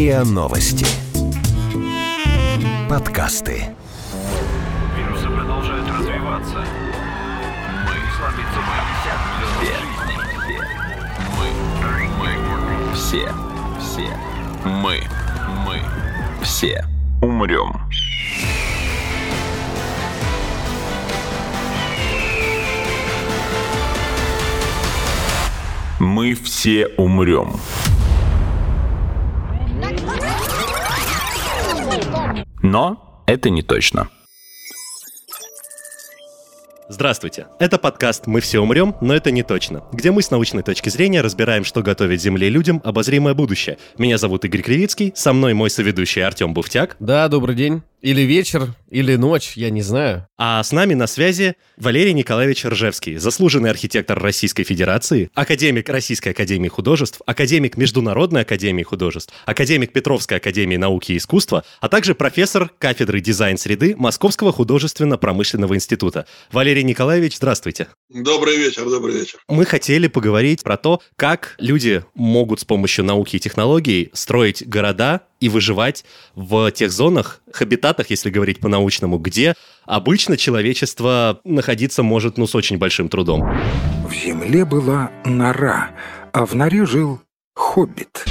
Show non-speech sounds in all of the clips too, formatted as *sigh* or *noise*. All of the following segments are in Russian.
РИА Новости. Подкасты. Вирусы продолжают развиваться. Мы слабится Мы, мы, все, все, мы, мы, все умрем. Мы все умрем. Но это не точно. Здравствуйте. Это подкаст «Мы все умрем, но это не точно», где мы с научной точки зрения разбираем, что готовит Земле людям обозримое будущее. Меня зовут Игорь Кривицкий, со мной мой соведущий Артем Буфтяк. Да, добрый день. Или вечер, или ночь, я не знаю. А с нами на связи Валерий Николаевич Ржевский, заслуженный архитектор Российской Федерации, академик Российской Академии Художеств, академик Международной Академии Художеств, академик Петровской Академии Науки и Искусства, а также профессор кафедры дизайн-среды Московского художественно-промышленного института. Валерий Николаевич, здравствуйте. Добрый вечер, добрый вечер. Мы хотели поговорить про то, как люди могут с помощью науки и технологий строить города и выживать в тех зонах, хабитатах, если говорить по-научному, где обычно человечество находиться может, ну, с очень большим трудом. В земле была нора, а в норе жил хоббит.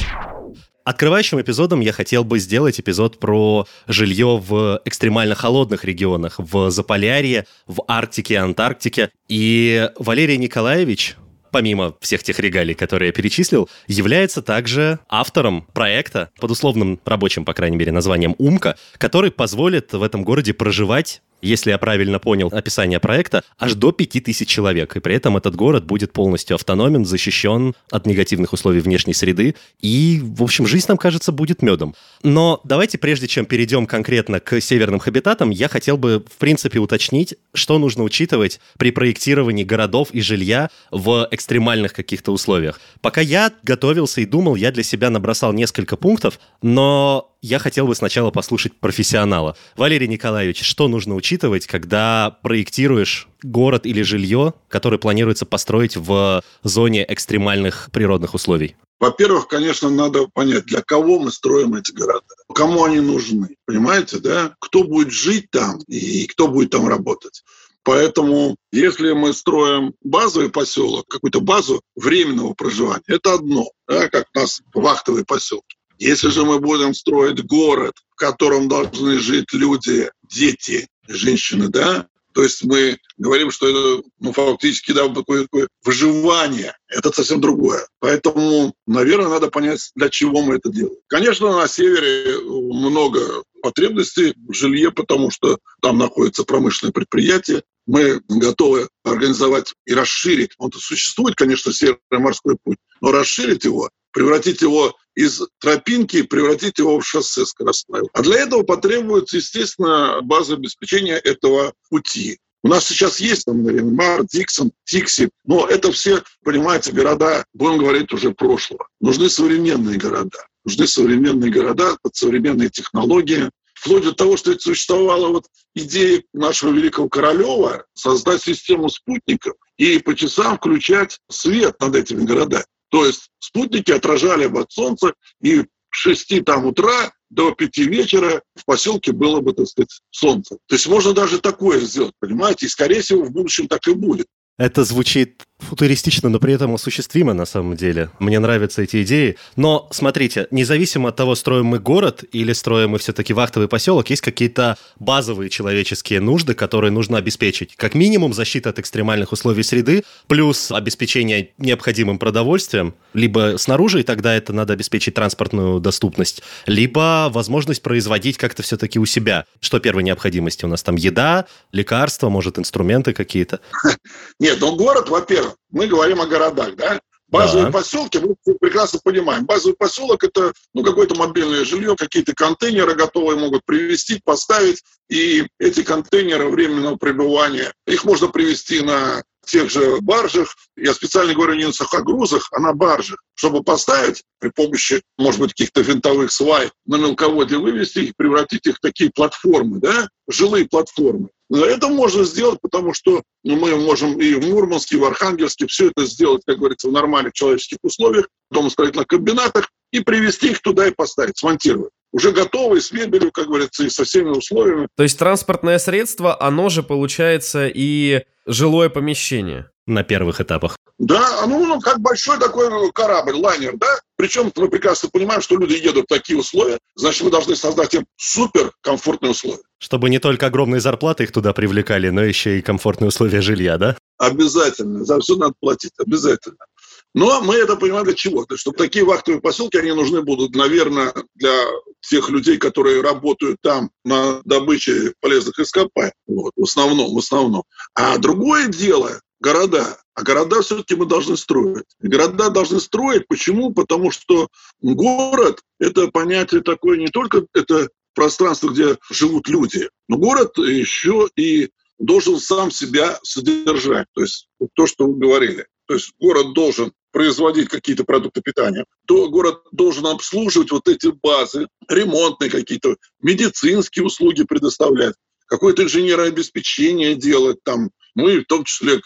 Открывающим эпизодом я хотел бы сделать эпизод про жилье в экстремально холодных регионах, в Заполярье, в Арктике, Антарктике. И Валерий Николаевич, помимо всех тех регалий, которые я перечислил, является также автором проекта под условным рабочим, по крайней мере, названием «Умка», который позволит в этом городе проживать если я правильно понял описание проекта, аж до 5000 человек. И при этом этот город будет полностью автономен, защищен от негативных условий внешней среды. И, в общем, жизнь нам, кажется, будет медом. Но давайте, прежде чем перейдем конкретно к северным хабитатам, я хотел бы, в принципе, уточнить, что нужно учитывать при проектировании городов и жилья в экстремальных каких-то условиях. Пока я готовился и думал, я для себя набросал несколько пунктов, но я хотел бы сначала послушать профессионала. Валерий Николаевич, что нужно учитывать, когда проектируешь город или жилье, которое планируется построить в зоне экстремальных природных условий? Во-первых, конечно, надо понять, для кого мы строим эти города, кому они нужны, понимаете, да? Кто будет жить там и кто будет там работать. Поэтому, если мы строим базовый поселок, какую-то базу временного проживания, это одно, да, как у нас вахтовые поселки. Если же мы будем строить город, в котором должны жить люди, дети, женщины, да, то есть мы говорим, что это ну, фактически да, такое, такое выживание. Это совсем другое. Поэтому, наверное, надо понять, для чего мы это делаем. Конечно, на севере много потребностей в жилье, потому что там находится промышленное предприятие. Мы готовы организовать и расширить. Он существует, конечно, Северный морской путь, но расширить его превратить его из тропинки, превратить его в шоссе скоростное. А для этого потребуется, естественно, база обеспечения этого пути. У нас сейчас есть, там, например, Мар, Диксон, Тикси, но это все, понимаете, города, будем говорить, уже прошлого. Нужны современные города. Нужны современные города под современные технологии. Вплоть до того, что это существовала вот идея нашего великого Королева создать систему спутников и по часам включать свет над этими городами. То есть спутники отражали бы от Солнца, и в 6 там утра до 5 вечера в поселке было бы, так сказать, солнце. То есть можно даже такое сделать, понимаете? И, скорее всего, в будущем так и будет. Это звучит футуристично, но при этом осуществимо на самом деле. Мне нравятся эти идеи. Но смотрите, независимо от того, строим мы город или строим мы все-таки вахтовый поселок, есть какие-то базовые человеческие нужды, которые нужно обеспечить. Как минимум защита от экстремальных условий среды, плюс обеспечение необходимым продовольствием, либо снаружи, и тогда это надо обеспечить транспортную доступность, либо возможность производить как-то все-таки у себя. Что первой необходимости? У нас там еда, лекарства, может, инструменты какие-то? *laughs* Нет, ну город, во-первых, мы говорим о городах, да? Базовые да. поселки, мы прекрасно понимаем. Базовый поселок это ну, какое-то мобильное жилье, какие-то контейнеры готовые могут привезти, поставить. И эти контейнеры временного пребывания, их можно привезти на тех же баржах, я специально говорю не на сухогрузах, а на баржах, чтобы поставить при помощи, может быть, каких-то винтовых свай на мелководье вывести их, превратить их в такие платформы, да, жилые платформы. Это можно сделать, потому что ну, мы можем и в Мурманске, и в Архангельске все это сделать, как говорится, в нормальных человеческих условиях, в домостроительных комбинатах. и привезти их туда и поставить, смонтировать уже готовые, с мебелью, как говорится, и со всеми условиями. То есть транспортное средство, оно же получается и жилое помещение. На первых этапах. Да, ну, ну, как большой такой корабль, лайнер, да? Причем мы прекрасно понимаем, что люди едут в такие условия, значит, мы должны создать им супер комфортные условия. Чтобы не только огромные зарплаты их туда привлекали, но еще и комфортные условия жилья, да? Обязательно. За все надо платить, обязательно. Но мы это понимаем для чего? То есть, чтобы такие вахтовые поселки, они нужны будут, наверное, для тех людей, которые работают там на добыче полезных ископаемых. Вот, в основном, в основном. А другое дело, города. А города все-таки мы должны строить. города должны строить. Почему? Потому что город – это понятие такое не только это пространство, где живут люди, но город еще и должен сам себя содержать. То есть то, что вы говорили. То есть город должен производить какие-то продукты питания, то город должен обслуживать вот эти базы, ремонтные какие-то, медицинские услуги предоставлять, какое-то инженерное обеспечение делать там, ну и в том числе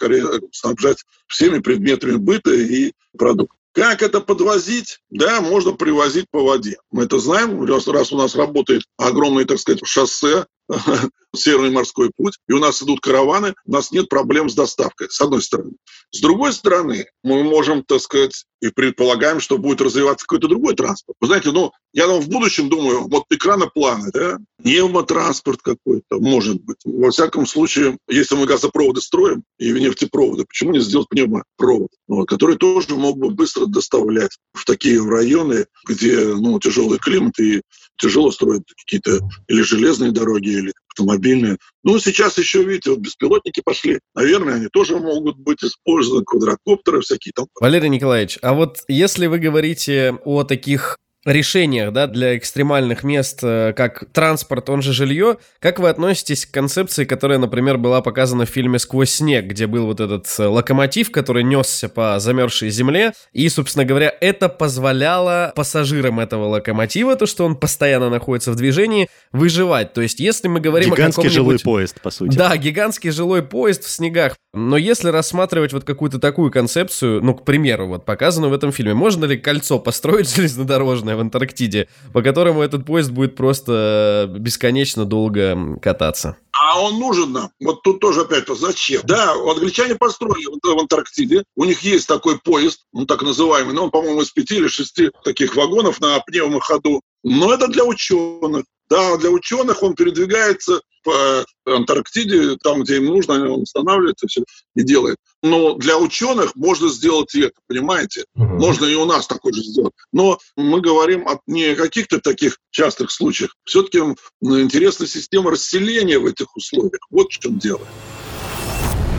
снабжать всеми предметами быта и продуктов. Как это подвозить? Да, можно привозить по воде. Мы это знаем, раз, раз у нас работает огромное, так сказать, шоссе, *laughs* Северный морской путь, и у нас идут караваны, у нас нет проблем с доставкой, с одной стороны. С другой стороны, мы можем, так сказать, и предполагаем, что будет развиваться какой-то другой транспорт. Вы знаете, ну, я там в будущем думаю, вот экранопланы, да, пневмотранспорт какой-то, может быть. Во всяком случае, если мы газопроводы строим и нефтепроводы, почему не сделать пневмопровод, вот, который тоже мог бы быстро доставлять в такие районы, где ну, тяжелый климат и тяжело строить какие-то или железные дороги, или автомобильные. Ну, сейчас еще, видите, вот беспилотники пошли. Наверное, они тоже могут быть использованы, квадрокоптеры всякие там. Валерий Николаевич, а вот если вы говорите о таких решениях да, для экстремальных мест, э, как транспорт, он же жилье. Как вы относитесь к концепции, которая, например, была показана в фильме «Сквозь снег», где был вот этот э, локомотив, который несся по замерзшей земле, и, собственно говоря, это позволяло пассажирам этого локомотива, то, что он постоянно находится в движении, выживать. То есть, если мы говорим гигантский о жилой поезд, по сути. Да, гигантский жилой поезд в снегах. Но если рассматривать вот какую-то такую концепцию, ну, к примеру, вот показанную в этом фильме, можно ли кольцо построить *laughs* железнодорожное в Антарктиде, по которому этот поезд будет просто бесконечно долго кататься. А он нужен нам. Вот тут тоже опять то зачем? Да, англичане построили в Антарктиде. У них есть такой поезд, он так называемый, но он, по-моему, из пяти или шести таких вагонов на пневмоходу. Но это для ученых. Да, для ученых он передвигается по Антарктиде, там, где им нужно, он останавливается все и делает. Но для ученых можно сделать и это, понимаете? Угу. Можно и у нас такое же сделать. Но мы говорим о не каких-то таких частых случаях. Все-таки интересна система расселения в этих условиях. Вот в чем дело.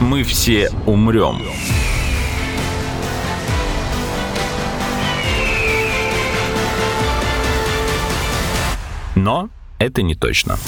Мы все умрем. Но это не точно.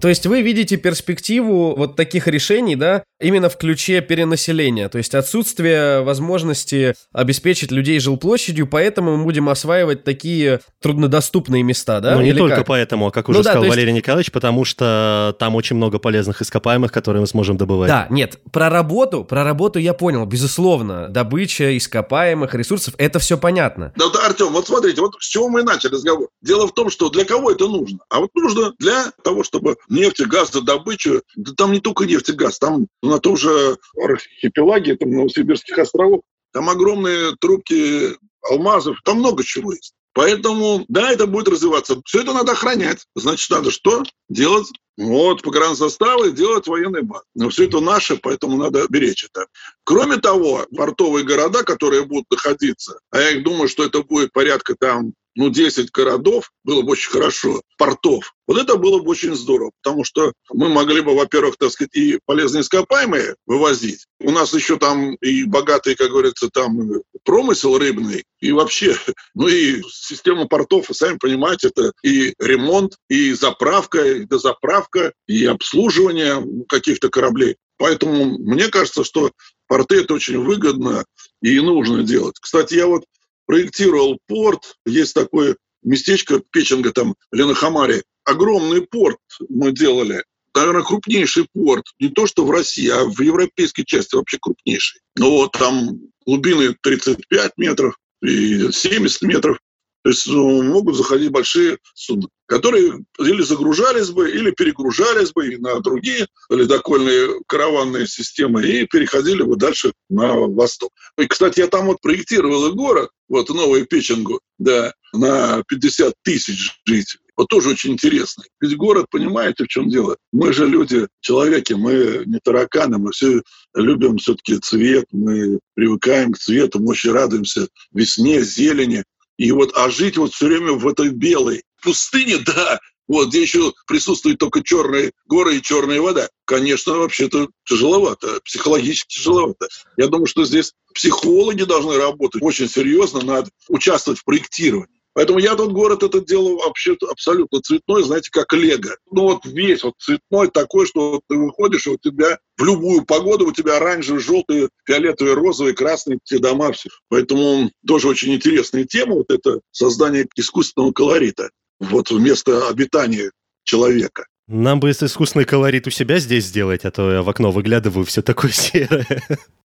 То есть вы видите перспективу вот таких решений, да, именно в ключе перенаселения, то есть отсутствие возможности обеспечить людей жилплощадью, поэтому мы будем осваивать такие труднодоступные места, да? Ну, не Или только как? поэтому, а как уже ну, сказал да, есть... Валерий Николаевич, потому что там очень много полезных ископаемых, которые мы сможем добывать. Да, нет, про работу, про работу я понял, безусловно, добыча ископаемых ресурсов, это все понятно. Да, да, Артем, вот смотрите, вот с чего мы начали разговор. Дело в том, что для кого это нужно? А вот нужно для того, чтобы нефть и газ за добычу, да там не только нефть и газ, там на том же архипелаге, там, Новосибирских островов, там огромные трубки алмазов, там много чего есть. Поэтому, да, это будет развиваться. Все это надо охранять. Значит, надо что? Делать вот, погранзаставы, делать военный баз. Но все это наше, поэтому надо беречь это. Кроме того, портовые города, которые будут находиться, а я думаю, что это будет порядка там ну, 10 городов, было бы очень хорошо, портов. Вот это было бы очень здорово, потому что мы могли бы, во-первых, так сказать, и полезные ископаемые вывозить. У нас еще там и богатый, как говорится, там промысел рыбный, и вообще, *laughs* ну и система портов, вы сами понимаете, это и ремонт, и заправка, и дозаправка, и обслуживание каких-то кораблей. Поэтому мне кажется, что порты это очень выгодно и нужно делать. Кстати, я вот проектировал порт. Есть такое местечко Печенга, там, Ленахамаре. Огромный порт мы делали. наверное, крупнейший порт, не то что в России, а в европейской части вообще крупнейший. Ну вот там глубины 35 метров и 70 метров. То есть ну, могут заходить большие суда, которые или загружались бы, или перегружались бы на другие ледокольные караванные системы и переходили бы дальше на восток. И, кстати, я там вот проектировал и город, вот Новую Печенгу, да, на 50 тысяч жителей. Вот тоже очень интересно. Ведь город, понимаете, в чем дело? Мы же люди, человеки, мы не тараканы, мы все любим все-таки цвет, мы привыкаем к цвету, мы очень радуемся весне, зелени. И вот, а жить вот все время в этой белой пустыне, *laughs* да, вот, где еще присутствуют только черные горы и черная вода. Конечно, вообще-то тяжеловато, психологически тяжеловато. Я думаю, что здесь психологи должны работать очень серьезно, надо участвовать в проектировании. Поэтому я тот город этот делал вообще абсолютно цветной, знаете, как лего. Ну вот весь вот цветной такой, что вот ты выходишь, и у тебя в любую погоду у тебя оранжевый, желтый, фиолетовый, розовый, красный, те дома все. Поэтому тоже очень интересная тема, вот это создание искусственного колорита вот вместо обитания человека. Нам бы искусственный колорит у себя здесь сделать, а то я в окно выглядываю, все такое *laughs* серое.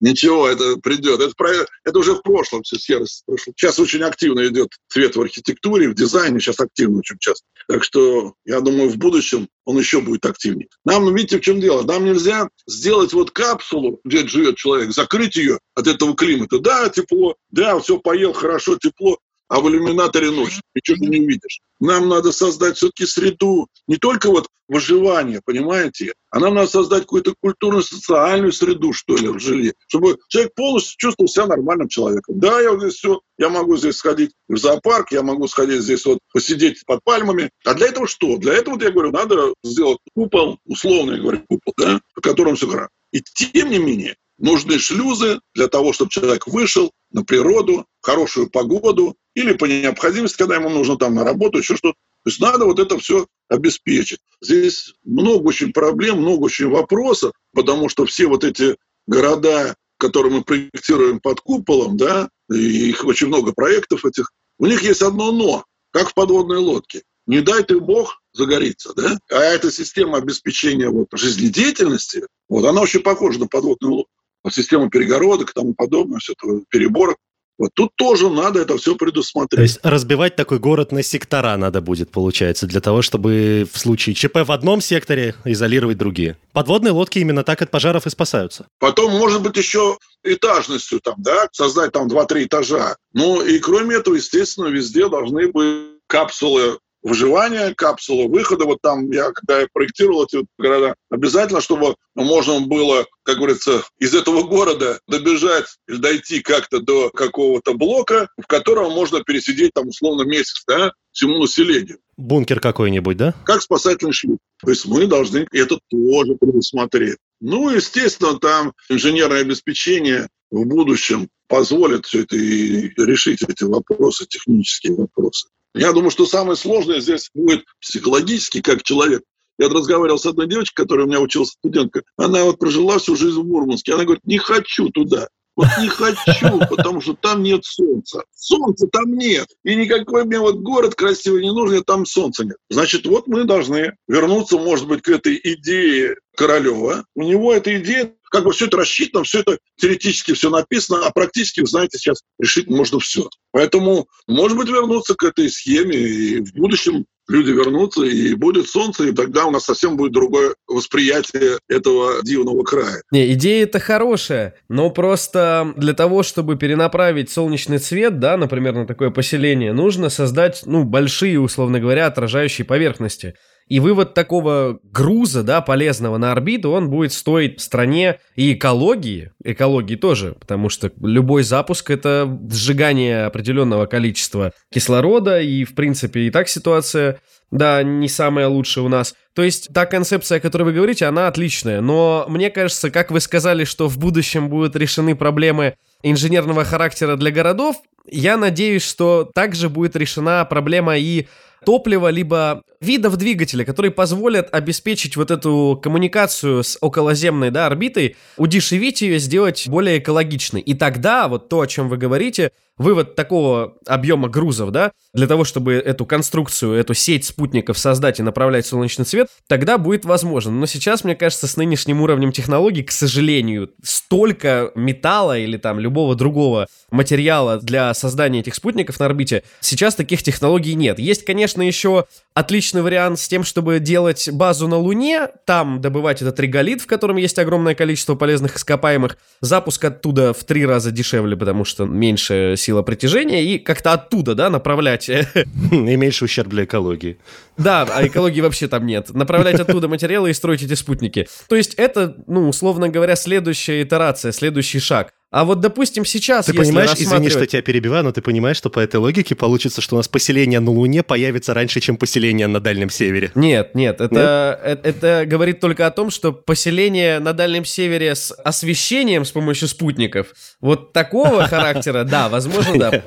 Ничего, это придет. Это, про, это уже в прошлом все серость. Прошло. Сейчас очень активно идет цвет в архитектуре, в дизайне, сейчас активно очень часто. Так что, я думаю, в будущем он еще будет активнее. Нам, видите, в чем дело? Нам нельзя сделать вот капсулу, где живет человек, закрыть ее от этого климата. Да, тепло, да, все поел, хорошо, тепло, а в иллюминаторе ночь, ничего не увидишь. Нам надо создать все-таки среду, не только вот выживание, понимаете, а нам надо создать какую-то культурную, социальную среду, что ли, в жилье, чтобы человек полностью чувствовал себя нормальным человеком. Да, я вот здесь все, я могу здесь сходить в зоопарк, я могу сходить здесь вот посидеть под пальмами. А для этого что? Для этого, вот я говорю, надо сделать купол, условно я говорю, купол, да, по которому все хорошо. И тем не менее, нужны шлюзы для того, чтобы человек вышел на природу, хорошую погоду, или по необходимости, когда ему нужно там на работу, еще что-то. То есть надо вот это все обеспечить. Здесь много очень проблем, много очень вопросов, потому что все вот эти города, которые мы проектируем под куполом, да, их очень много проектов этих, у них есть одно «но», как в подводной лодке. Не дай ты бог загорится, да? А эта система обеспечения вот, жизнедеятельности, вот, она очень похожа на подводную лодку. Вот система перегородок и тому подобное, все это переборок. Вот тут тоже надо это все предусмотреть. То есть разбивать такой город на сектора надо будет, получается, для того, чтобы в случае ЧП в одном секторе изолировать другие. Подводные лодки именно так от пожаров и спасаются. Потом, может быть, еще этажностью там, да, создать там 2-3 этажа. Ну и кроме этого, естественно, везде должны быть капсулы выживания, капсулы выхода. Вот там я, когда я проектировал эти города, обязательно, чтобы можно было, как говорится, из этого города добежать или дойти как-то до какого-то блока, в котором можно пересидеть там условно месяц, да, всему населению. Бункер какой-нибудь, да? Как спасательный шлюп. То есть мы должны это тоже предусмотреть. Ну, естественно, там инженерное обеспечение в будущем позволит все это и решить эти вопросы, технические вопросы. Я думаю, что самое сложное здесь будет психологически, как человек. Я разговаривал с одной девочкой, которая у меня училась студентка. Она вот прожила всю жизнь в Мурманске. Она говорит, не хочу туда. Вот не хочу, потому что там нет солнца. Солнца там нет. И никакой мне вот город красивый не нужен, там солнца нет. Значит, вот мы должны вернуться, может быть, к этой идее Королева. У него эта идея, как бы все это рассчитано, все это теоретически все написано, а практически, вы знаете, сейчас решить можно все. Поэтому, может быть, вернуться к этой схеме и в будущем люди вернутся, и будет солнце, и тогда у нас совсем будет другое восприятие этого дивного края. Не, идея это хорошая, но просто для того, чтобы перенаправить солнечный цвет, да, например, на такое поселение, нужно создать, ну, большие, условно говоря, отражающие поверхности. И вывод такого груза, да, полезного на орбиту, он будет стоить стране и экологии, экологии тоже, потому что любой запуск — это сжигание определенного количества кислорода, и, в принципе, и так ситуация, да, не самая лучшая у нас. То есть та концепция, о которой вы говорите, она отличная, но мне кажется, как вы сказали, что в будущем будут решены проблемы инженерного характера для городов, я надеюсь, что также будет решена проблема и топлива, либо видов двигателя, которые позволят обеспечить вот эту коммуникацию с околоземной да, орбитой, удешевить ее, сделать более экологичной. И тогда вот то, о чем вы говорите, вывод такого объема грузов, да, для того, чтобы эту конструкцию, эту сеть спутников создать и направлять солнечный свет, тогда будет возможно. Но сейчас, мне кажется, с нынешним уровнем технологий, к сожалению, столько металла или там любого другого материала для создания этих спутников на орбите, сейчас таких технологий нет. Есть, конечно, еще отличный вариант с тем, чтобы делать базу на Луне, там добывать этот реголит, в котором есть огромное количество полезных ископаемых, запуск оттуда в три раза дешевле, потому что меньше сила притяжения, и как-то оттуда, да, направлять... *laughs* И меньше ущерб для экологии. Да, а экологии вообще там нет. Направлять оттуда материалы и строить эти спутники. То есть это, ну, условно говоря, следующая итерация, следующий шаг. А вот, допустим, сейчас, Ты если понимаешь, рассматривать- извини, что тебя перебиваю, но ты понимаешь, что по этой логике получится, что у нас поселение на Луне появится раньше, чем поселение на Дальнем Севере. Нет, нет, это, э- это, говорит только о том, что поселение на Дальнем Севере с освещением с помощью спутников, вот такого *laughs* характера, да, возможно, да.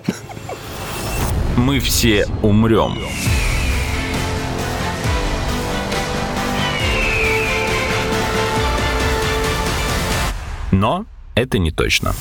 Мы все умрем. Но это не точно.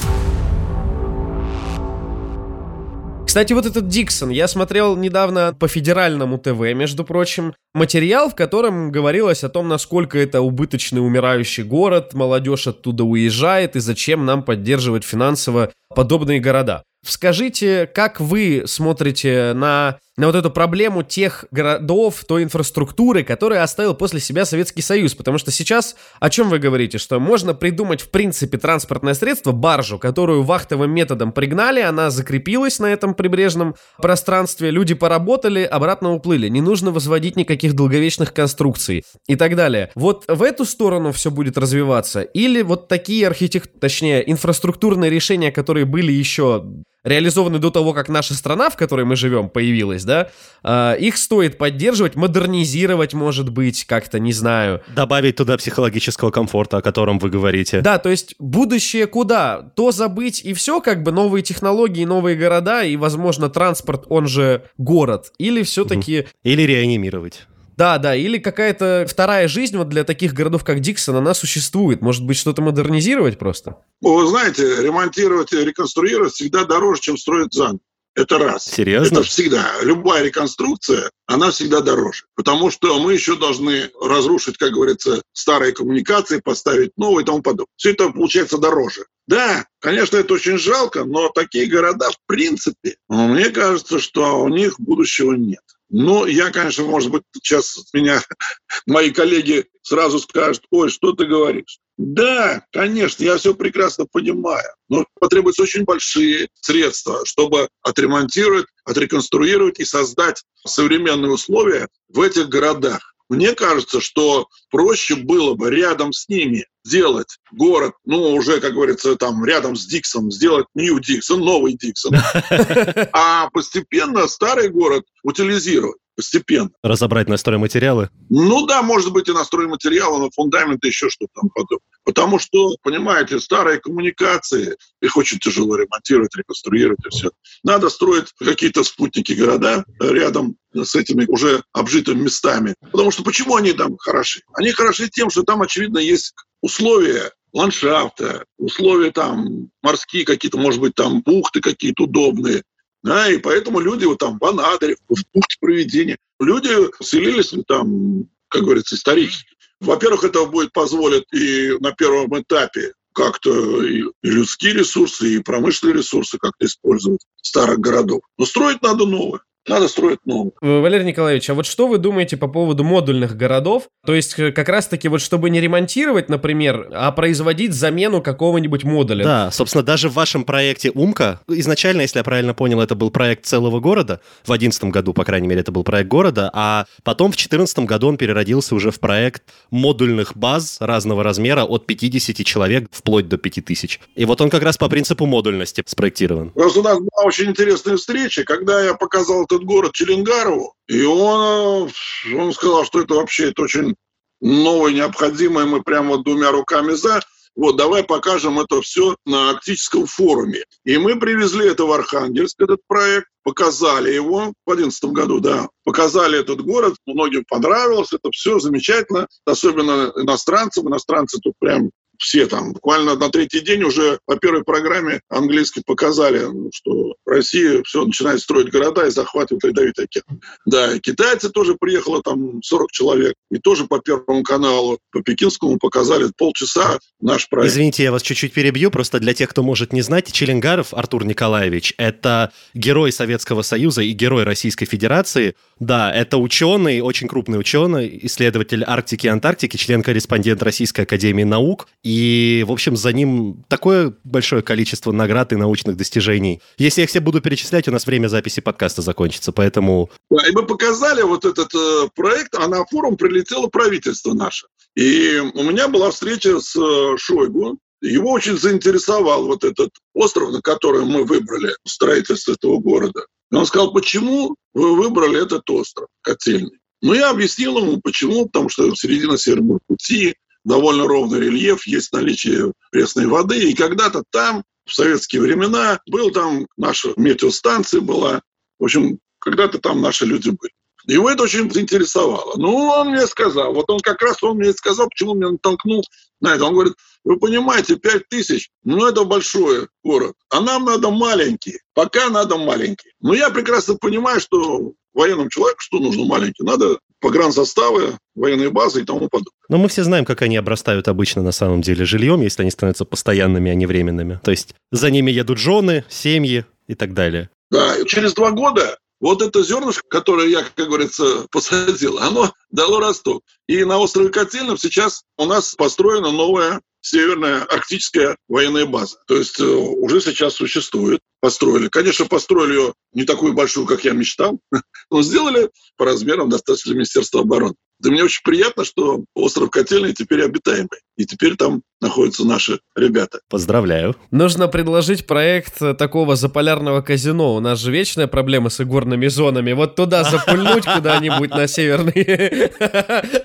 Кстати, вот этот Диксон, я смотрел недавно по федеральному ТВ, между прочим, материал, в котором говорилось о том, насколько это убыточный умирающий город, молодежь оттуда уезжает и зачем нам поддерживать финансово подобные города. Скажите, как вы смотрите на, на вот эту проблему тех городов, той инфраструктуры, которую оставил после себя Советский Союз? Потому что сейчас о чем вы говорите? Что можно придумать, в принципе, транспортное средство, баржу, которую вахтовым методом пригнали, она закрепилась на этом прибрежном пространстве, люди поработали, обратно уплыли. Не нужно возводить никаких долговечных конструкций и так далее. Вот в эту сторону все будет развиваться? Или вот такие архитект... точнее, инфраструктурные решения, которые были еще реализованы до того, как наша страна, в которой мы живем, появилась, да, а, их стоит поддерживать, модернизировать, может быть, как-то, не знаю. Добавить туда психологического комфорта, о котором вы говорите. Да, то есть будущее куда? То забыть и все, как бы новые технологии, новые города и, возможно, транспорт, он же город. Или все-таки Или реанимировать. Да, да, или какая-то вторая жизнь вот для таких городов, как Диксон, она существует. Может быть, что-то модернизировать просто? Вы знаете, ремонтировать и реконструировать всегда дороже, чем строить заново. Это раз. Серьезно? Это всегда. Любая реконструкция, она всегда дороже. Потому что мы еще должны разрушить, как говорится, старые коммуникации, поставить новые и тому подобное. Все это получается дороже. Да, конечно, это очень жалко, но такие города, в принципе, ну, мне кажется, что у них будущего нет. Ну, я, конечно, может быть, сейчас меня *laughs* мои коллеги сразу скажут, ой, что ты говоришь? Да, конечно, я все прекрасно понимаю, но потребуются очень большие средства, чтобы отремонтировать, отреконструировать и создать современные условия в этих городах. Мне кажется, что проще было бы рядом с ними сделать город, ну, уже, как говорится, там, рядом с Диксом, сделать Нью Диксон, новый Диксон, *laughs* а постепенно старый город утилизировать постепенно. Разобрать на стройматериалы. Ну да, может быть, и на стройматериалы, на фундаменты, еще что-то там подобное. Потому что, понимаете, старые коммуникации, их очень тяжело ремонтировать, реконструировать и все. Надо строить какие-то спутники города рядом с этими уже обжитыми местами. Потому что почему они там хороши? Они хороши тем, что там, очевидно, есть условия ландшафта, условия там морские какие-то, может быть, там бухты какие-то удобные. Да, и поэтому люди вот там в Анадыре, в бухте проведения, люди селились там, как говорится, исторически. Во-первых, это будет позволить и на первом этапе как-то и людские ресурсы, и промышленные ресурсы как-то использовать старых городов. Но строить надо новое. Надо строить новое. Валерий Николаевич, а вот что вы думаете по поводу модульных городов? То есть э, как раз-таки вот чтобы не ремонтировать, например, а производить замену какого-нибудь модуля. Да, собственно, даже в вашем проекте «Умка», изначально, если я правильно понял, это был проект целого города, в 2011 году, по крайней мере, это был проект города, а потом в 2014 году он переродился уже в проект модульных баз разного размера от 50 человек вплоть до 5000. И вот он как раз по принципу модульности спроектирован. Просто у нас была очень интересная встреча, когда я показал этот город Челенгарову, и он, э, он сказал, что это вообще это очень новое, необходимое, мы прямо вот двумя руками за. Вот, давай покажем это все на арктическом форуме. И мы привезли это в Архангельск, этот проект, показали его в 2011 году, да, показали этот город, многим понравилось, это все замечательно, особенно иностранцам, иностранцы тут прям все там. Буквально на третий день уже по первой программе английской показали, что Россия все начинает строить города и захватывает ледовитый океан. Да, и китайцы тоже приехало там 40 человек. И тоже по Первому каналу, по Пекинскому показали полчаса наш проект. Извините, я вас чуть-чуть перебью, просто для тех, кто может не знать, Челенгаров Артур Николаевич – это герой Советского Союза и герой Российской Федерации. Да, это ученый, очень крупный ученый, исследователь Арктики и Антарктики, член-корреспондент Российской Академии Наук. И, в общем, за ним такое большое количество наград и научных достижений. Если я их все буду перечислять, у нас время записи подкаста закончится, поэтому... И мы показали вот этот э, проект, а на форум прилетело правительство наше. И у меня была встреча с э, Шойгу, его очень заинтересовал вот этот остров, на который мы выбрали строительство этого города. И он сказал, почему вы выбрали этот остров, котельный? Ну, я объяснил ему, почему, потому что середина Северного пути, довольно ровный рельеф, есть наличие пресной воды, и когда-то там, в советские времена, был там наша метеостанция была, в общем, когда-то там наши люди были. Его это очень заинтересовало. Ну, он мне сказал, вот он как раз он мне сказал, почему меня натолкнул на это. Он говорит, вы понимаете, 5 тысяч, ну это большой город, а нам надо маленький, пока надо маленький. Но я прекрасно понимаю, что военному человеку что нужно маленький? Надо погранзаставы, военные базы и тому подобное. Но мы все знаем, как они обрастают обычно на самом деле жильем, если они становятся постоянными, а не временными. То есть за ними едут жены, семьи и так далее. Да, через два года вот это зернышко, которое я, как говорится, *laughs* посадил, оно дало росток. И на острове Котельном сейчас у нас построена новая Северная Арктическая военная база. То есть э, уже сейчас существует. Построили. Конечно, построили ее не такую большую, как я мечтал, *laughs* но сделали по размерам достаточно Министерства обороны. Да мне очень приятно, что остров Котельный теперь обитаемый. И теперь там находятся наши ребята. Поздравляю. Нужно предложить проект такого заполярного казино. У нас же вечная проблема с игорными зонами. Вот туда *laughs* запульнуть куда-нибудь на северный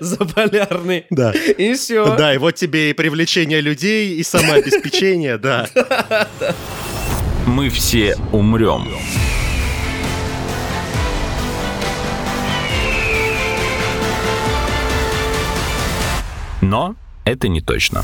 *laughs* заполярный. Да. И все. Да, и вот тебе и привлечение людей, и самообеспечение, да. *laughs* Мы все умрем. Но это не точно.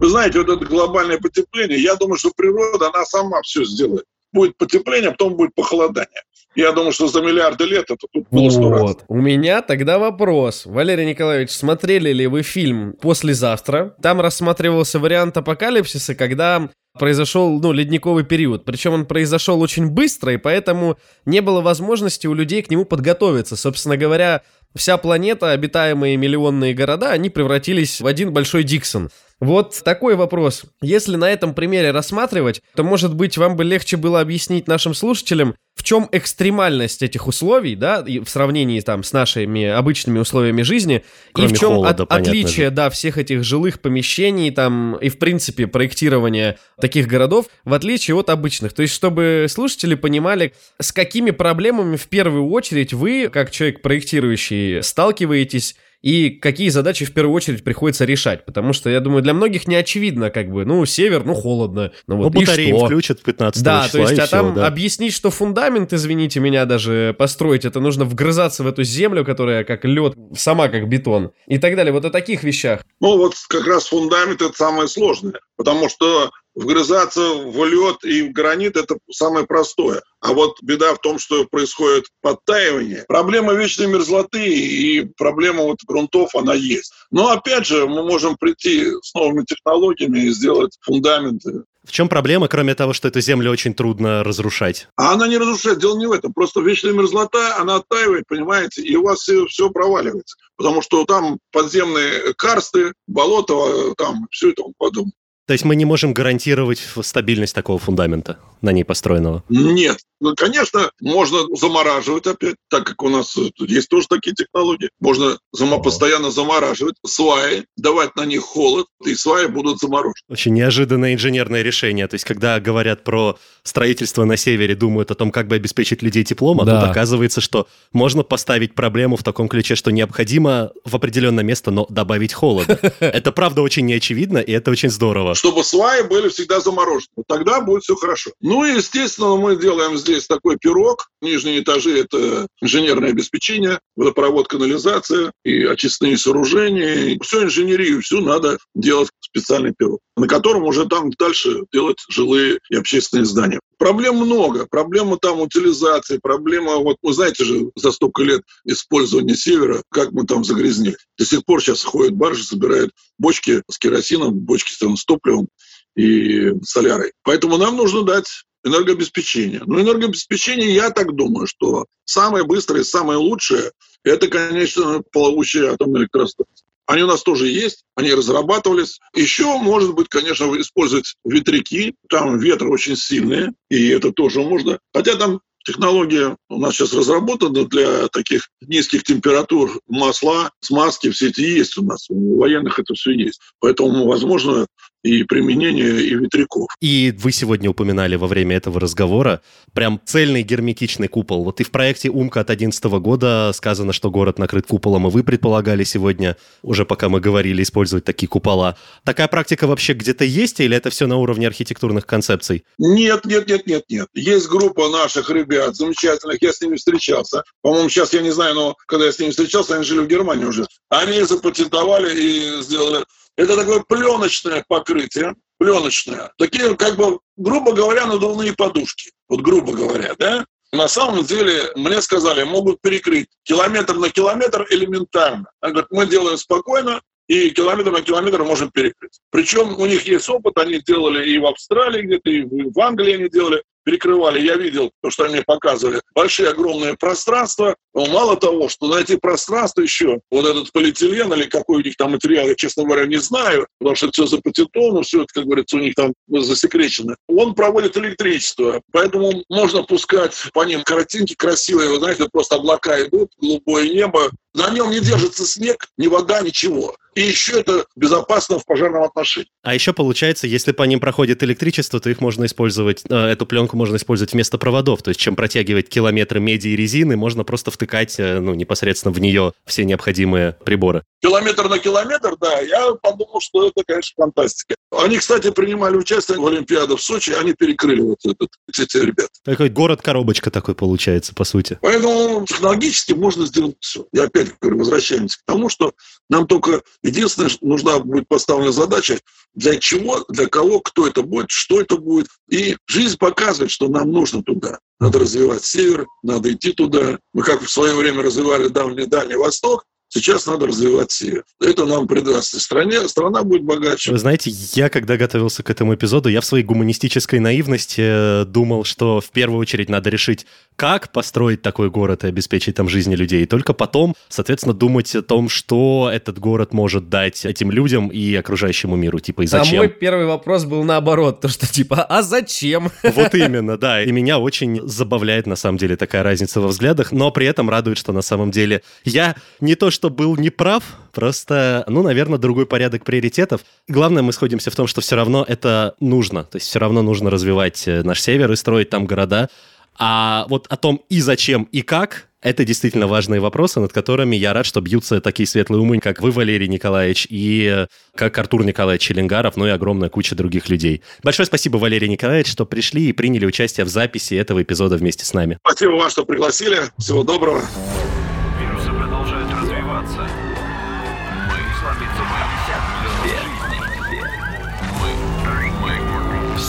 Вы знаете, вот это глобальное потепление, я думаю, что природа, она сама все сделает. Будет потепление, а потом будет похолодание. Я думаю, что за миллиарды лет это тут было сто раз. Вот. У меня тогда вопрос. Валерий Николаевич, смотрели ли вы фильм «Послезавтра»? Там рассматривался вариант апокалипсиса, когда произошел, ну, ледниковый период. Причем он произошел очень быстро, и поэтому не было возможности у людей к нему подготовиться. Собственно говоря, вся планета, обитаемые миллионные города, они превратились в один большой Диксон. Вот такой вопрос. Если на этом примере рассматривать, то, может быть, вам бы легче было объяснить нашим слушателям, в чем экстремальность этих условий, да, и в сравнении там с нашими обычными условиями жизни, Кроме и в чем холода, от- отличие, же. да, всех этих жилых помещений там и, в принципе, проектирования таких городов, в отличие от обычных. То есть, чтобы слушатели понимали, с какими проблемами в первую очередь вы, как человек проектирующий, сталкиваетесь и какие задачи в первую очередь приходится решать. Потому что, я думаю, для многих не очевидно, как бы, ну, север, ну, холодно. Ну, Ну, вот, и батареи что? включат 15 Да, числа, то есть, а всё, там да. объяснить, что фундамент, извините меня, даже построить, это нужно вгрызаться в эту землю, которая как лед, сама как бетон и так далее. Вот о таких вещах. Ну, вот как раз фундамент – это самое сложное, потому что вгрызаться в лед и в гранит – это самое простое. А вот беда в том, что происходит подтаивание. Проблема вечной мерзлоты и проблема вот грунтов, она есть. Но опять же, мы можем прийти с новыми технологиями и сделать фундаменты. В чем проблема, кроме того, что эту землю очень трудно разрушать? А она не разрушает, дело не в этом. Просто вечная мерзлота, она оттаивает, понимаете, и у вас все, все проваливается. Потому что там подземные карсты, болото, там все тому подобное. То есть мы не можем гарантировать стабильность такого фундамента, на ней построенного. Нет. Ну, конечно, можно замораживать опять, так как у нас э, тут есть тоже такие технологии. Можно зама- постоянно замораживать сваи, давать на них холод, и сваи будут заморожены. Очень неожиданное инженерное решение. То есть, когда говорят про строительство на севере, думают о том, как бы обеспечить людей теплом, а Да. тут оказывается, что можно поставить проблему в таком ключе, что необходимо в определенное место, но добавить холода. *laughs* Это правда очень неочевидно, и это очень здорово. Чтобы сваи были всегда заморожены. Вот тогда будет все хорошо. Ну и, естественно, мы делаем здесь такой пирог. Нижние этажи – это инженерное обеспечение, водопровод, канализация и очистные сооружения. Всю инженерию, всю надо делать специальный пирог, на котором уже там дальше делать жилые и общественные здания. Проблем много. Проблема там утилизации, проблема, вот вы знаете же, за столько лет использования севера, как мы там загрязнили. До сих пор сейчас ходят баржи, собирают бочки с керосином, бочки с топливом и солярой. Поэтому нам нужно дать энергообеспечение. Но энергообеспечение, я так думаю, что самое быстрое самое лучшее – это, конечно, плавучие атомные электростанции. Они у нас тоже есть, они разрабатывались. Еще, может быть, конечно, использовать ветряки. Там ветры очень сильные, и это тоже можно. Хотя там Технология у нас сейчас разработана для таких низких температур. Масла, смазки, все эти есть у нас. У военных это все есть. Поэтому, возможно, и применение и ветряков. И вы сегодня упоминали во время этого разговора прям цельный герметичный купол. Вот и в проекте «Умка» от 2011 года сказано, что город накрыт куполом, и вы предполагали сегодня, уже пока мы говорили, использовать такие купола. Такая практика вообще где-то есть, или это все на уровне архитектурных концепций? Нет, нет, нет, нет, нет. Есть группа наших ребят замечательных, я с ними встречался. По-моему, сейчас я не знаю, но когда я с ними встречался, они жили в Германии уже. Они запатентовали и сделали это такое пленочное покрытие, пленочное. Такие, как бы, грубо говоря, надувные подушки. Вот грубо говоря, да? На самом деле, мне сказали, могут перекрыть километр на километр элементарно. Они говорят, мы делаем спокойно, и километр на километр можем перекрыть. Причем у них есть опыт, они делали и в Австралии где-то, и в Англии они делали перекрывали, я видел то, что они мне показывали, большие огромные пространства. Но мало того, что на эти пространства еще вот этот полиэтилен или какой у них там материал, я, честно говоря, не знаю, потому что все запатентовано, все это, как говорится, у них там засекречено. Он проводит электричество, поэтому можно пускать по ним картинки красивые, вы знаете, просто облака идут, голубое небо, на нем не держится снег, ни вода, ничего. И еще это безопасно в пожарном отношении. А еще получается, если по ним проходит электричество, то их можно использовать, э, эту пленку можно использовать вместо проводов. То есть, чем протягивать километры меди и резины, можно просто втыкать э, ну, непосредственно в нее все необходимые приборы. Километр на километр, да, я подумал, что это, конечно, фантастика. Они, кстати, принимали участие в Олимпиаде в Сочи, они перекрыли вот этот, эти ребят. Такой город-коробочка такой получается, по сути. Поэтому технологически можно сделать все. Я опять говорю, возвращаемся к тому, что нам только единственное, нужна будет поставлена задача, для чего, для кого, кто это будет, что это будет. И жизнь показывает, что нам нужно туда. Надо развивать север, надо идти туда. Мы как в свое время развивали Дальний Дальний Восток, Сейчас надо развивать север. Это нам придаст и стране, страна будет богаче. Вы знаете, я когда готовился к этому эпизоду, я в своей гуманистической наивности э, думал, что в первую очередь надо решить, как построить такой город и обеспечить там жизни людей. И только потом, соответственно, думать о том, что этот город может дать этим людям и окружающему миру. Типа, и зачем? А мой первый вопрос был наоборот, то что типа, а зачем? Вот именно, да. *laughs* И меня очень забавляет, на самом деле, такая разница во взглядах, но при этом радует, что на самом деле я не то, что что был неправ, просто, ну, наверное, другой порядок приоритетов. Главное, мы сходимся в том, что все равно это нужно. То есть все равно нужно развивать э, наш север и строить там города. А вот о том и зачем, и как, это действительно важные вопросы, над которыми я рад, что бьются такие светлые умы, как вы, Валерий Николаевич, и э, как Артур Николаевич Челенгаров, ну и огромная куча других людей. Большое спасибо, Валерий Николаевич, что пришли и приняли участие в записи этого эпизода вместе с нами. Спасибо вам, что пригласили. Всего доброго.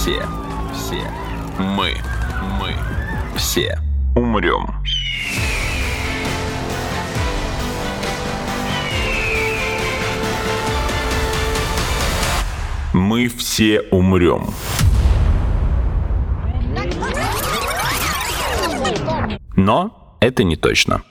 Все, все, мы, мы, все умрем. Мы все умрем. Но это не точно.